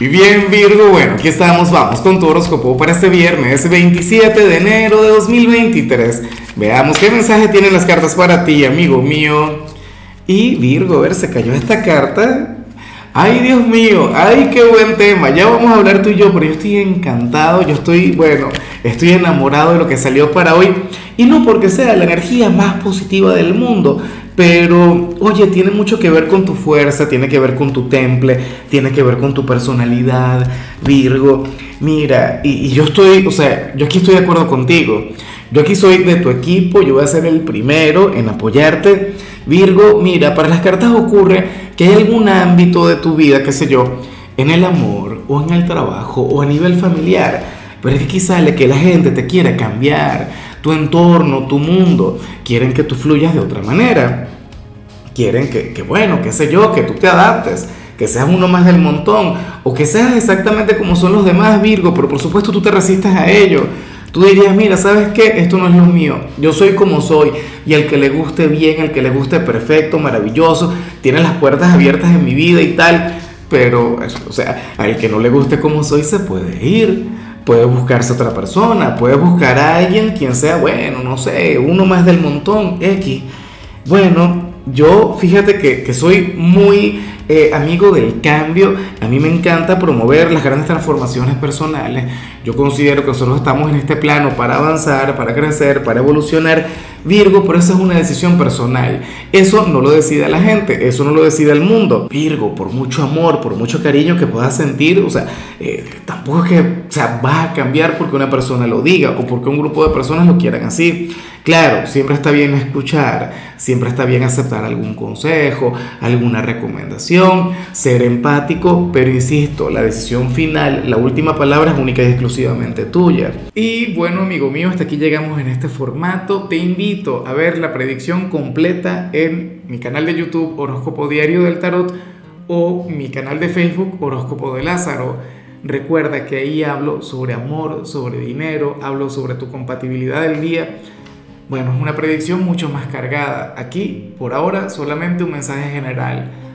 Y bien Virgo, bueno, aquí estamos, vamos con tu horóscopo para este viernes 27 de enero de 2023. Veamos qué mensaje tienen las cartas para ti, amigo mío. Y Virgo, a ver, se cayó esta carta. Ay, Dios mío, ay, qué buen tema. Ya vamos a hablar tú y yo, pero yo estoy encantado, yo estoy, bueno, estoy enamorado de lo que salió para hoy. Y no porque sea la energía más positiva del mundo, pero, oye, tiene mucho que ver con tu fuerza, tiene que ver con tu temple, tiene que ver con tu personalidad, Virgo. Mira, y, yo estoy, o sea, yo aquí estoy de acuerdo contigo. Yo aquí soy de tu equipo, yo voy a ser el primero en apoyarte. Virgo, mira, para las cartas ocurre que hay algún ámbito de tu vida, qué sé yo, en el amor o en el trabajo o a nivel familiar, pero es que quizá le que la gente te quiera cambiar tu entorno, tu mundo, quieren que tú fluyas de otra manera. Quieren que, que, bueno, qué sé yo, que tú te adaptes, que seas uno más del montón, o que seas exactamente como son los demás Virgo, pero por supuesto tú te resistes a ello. Tú dirías, mira, ¿sabes qué? Esto no es lo mío. Yo soy como soy. Y el que le guste bien, el que le guste perfecto, maravilloso, tiene las puertas abiertas en mi vida y tal. Pero, o sea, al que no le guste como soy se puede ir puede buscarse otra persona, puede buscar a alguien quien sea, bueno, no sé, uno más del montón, X. Bueno, yo fíjate que, que soy muy eh, amigo del cambio, a mí me encanta promover las grandes transformaciones personales. Yo considero que nosotros estamos en este plano para avanzar, para crecer, para evolucionar. Virgo, pero esa es una decisión personal. Eso no lo decide la gente, eso no lo decide el mundo. Virgo, por mucho amor, por mucho cariño que puedas sentir, o sea, eh, tampoco es que sea, vas a cambiar porque una persona lo diga o porque un grupo de personas lo quieran así. Claro, siempre está bien escuchar, siempre está bien aceptar algún consejo, alguna recomendación, ser empático, pero insisto, la decisión final, la última palabra es única y exclusivamente tuya. Y bueno, amigo mío, hasta aquí llegamos en este formato. Te invito a ver la predicción completa en mi canal de YouTube Horóscopo Diario del Tarot o mi canal de Facebook Horóscopo de Lázaro. Recuerda que ahí hablo sobre amor, sobre dinero, hablo sobre tu compatibilidad del día bueno, es una predicción mucho más cargada. Aquí, por ahora, solamente un mensaje general.